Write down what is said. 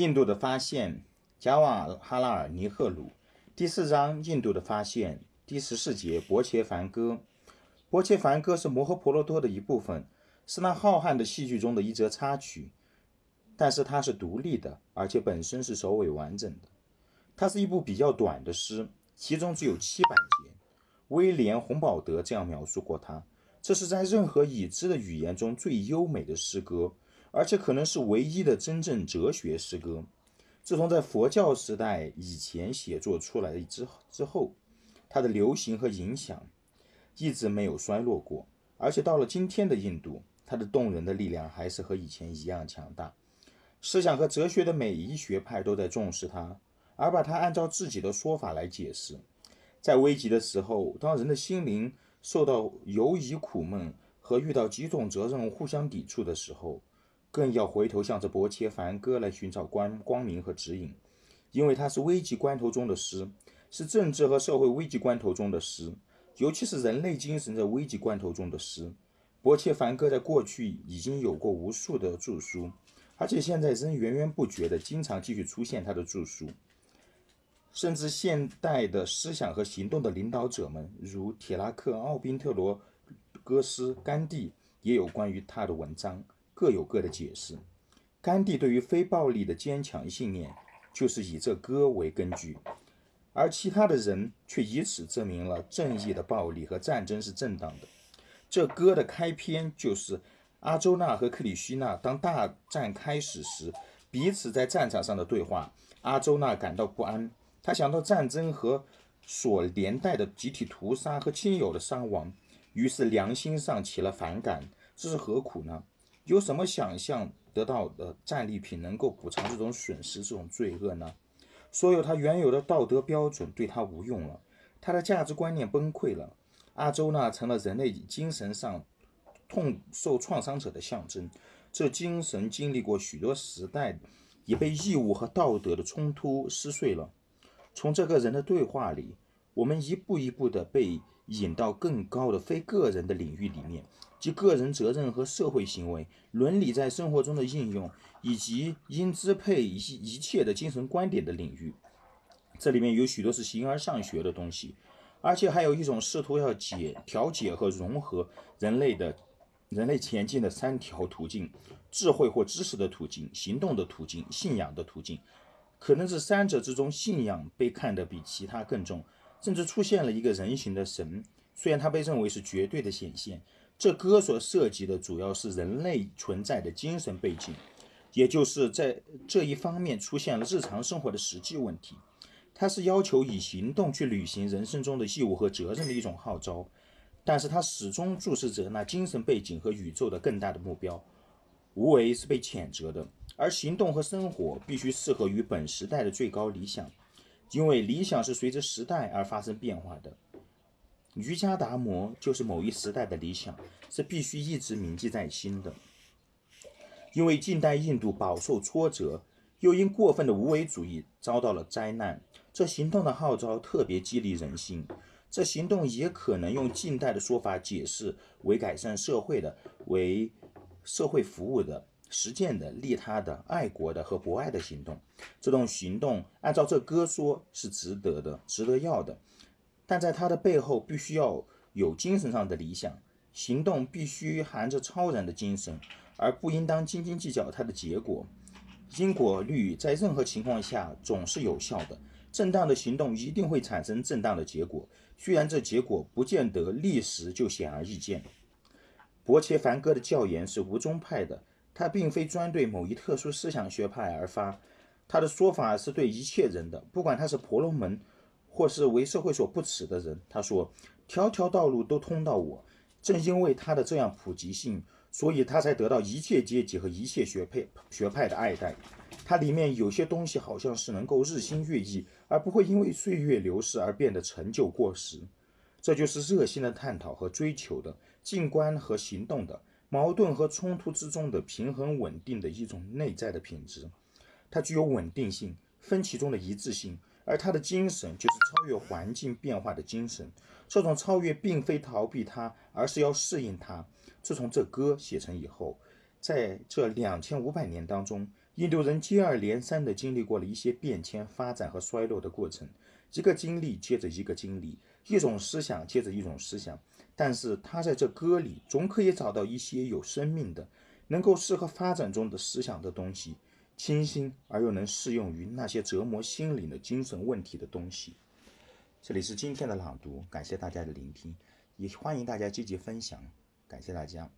印度的发现，贾瓦哈拉尔尼赫鲁。第四章，印度的发现。第十四节，伯切梵歌。伯切梵歌是摩诃婆罗多的一部分，是那浩瀚的戏剧中的一则插曲。但是它是独立的，而且本身是首尾完整的。它是一部比较短的诗，其中只有七百节。威廉·洪堡德这样描述过它：这是在任何已知的语言中最优美的诗歌，而且可能是唯一的真正哲学诗歌。自从在佛教时代以前写作出来之之后，它的流行和影响一直没有衰落过。而且到了今天的印度，它的动人的力量还是和以前一样强大。思想和哲学的每一学派都在重视它，而把它按照自己的说法来解释。在危急的时候，当人的心灵受到犹疑苦闷和遇到几种责任互相抵触的时候，更要回头向着伯切凡歌来寻找光光明和指引，因为它是危急关头中的诗，是政治和社会危急关头中的诗，尤其是人类精神在危急关头中的诗。伯切凡歌在过去已经有过无数的著书。而且现在仍源源不绝地经常继续出现他的著述，甚至现代的思想和行动的领导者们，如铁拉克、奥宾特罗戈斯、甘地，也有关于他的文章，各有各的解释。甘地对于非暴力的坚强信念，就是以这歌为根据，而其他的人却以此证明了正义的暴力和战争是正当的。这歌的开篇就是。阿周那和克里希那当大战开始时，彼此在战场上的对话。阿周那感到不安，他想到战争和所连带的集体屠杀和亲友的伤亡，于是良心上起了反感。这是何苦呢？有什么想象得到的战利品能够补偿这种损失、这种罪恶呢？所有他原有的道德标准对他无用了，他的价值观念崩溃了。阿周呢成了人类精神上。痛受创伤者的象征，这精神经历过许多时代，已被义务和道德的冲突撕碎了。从这个人的对话里，我们一步一步地被引到更高的非个人的领域里面，即个人责任和社会行为、伦理在生活中的应用，以及应支配一一切的精神观点的领域。这里面有许多是形而上学的东西，而且还有一种试图要解调解和融合人类的。人类前进的三条途径：智慧或知识的途径、行动的途径、信仰的途径。可能是三者之中，信仰被看得比其他更重，甚至出现了一个人形的神。虽然它被认为是绝对的显现，这歌所涉及的主要是人类存在的精神背景，也就是在这一方面出现了日常生活的实际问题。它是要求以行动去履行人生中的义务和责任的一种号召。但是他始终注视着那精神背景和宇宙的更大的目标。无为是被谴责的，而行动和生活必须适合于本时代的最高理想，因为理想是随着时代而发生变化的。瑜伽达摩就是某一时代的理想，是必须一直铭记在心的。因为近代印度饱受挫折，又因过分的无为主义遭到了灾难，这行动的号召特别激励人心。这行动也可能用近代的说法解释为改善社会的、为社会服务的、实践的、利他的、爱国的和博爱的行动。这种行动按照这歌说是值得的、值得要的，但在他的背后必须要有精神上的理想。行动必须含着超然的精神，而不应当斤斤计较它的结果。因果律在任何情况下总是有效的，正当的行动一定会产生正当的结果。虽然这结果不见得立时就显而易见，伯切凡哥的教言是无宗派的，他并非专对某一特殊思想学派而发，他的说法是对一切人的，不管他是婆罗门，或是为社会所不耻的人。他说：“条条道路都通到我。”正因为他的这样普及性，所以他才得到一切阶级和一切学派学派的爱戴。它里面有些东西好像是能够日新月异。而不会因为岁月流逝而变得陈旧过时，这就是热心的探讨和追求的静观和行动的矛盾和冲突之中的平衡稳定的一种内在的品质。它具有稳定性，分歧中的一致性，而它的精神就是超越环境变化的精神。这种超越并非逃避它，而是要适应它。自从这歌写成以后，在这两千五百年当中，印度人接二连三地经历过了一些变迁、发展和衰落的过程，一个经历接着一个经历，一种思想接着一种思想。但是他在这歌里总可以找到一些有生命的、能够适合发展中的思想的东西，清新而又能适用于那些折磨心灵的精神问题的东西。这里是今天的朗读，感谢大家的聆听，也欢迎大家积极分享，感谢大家。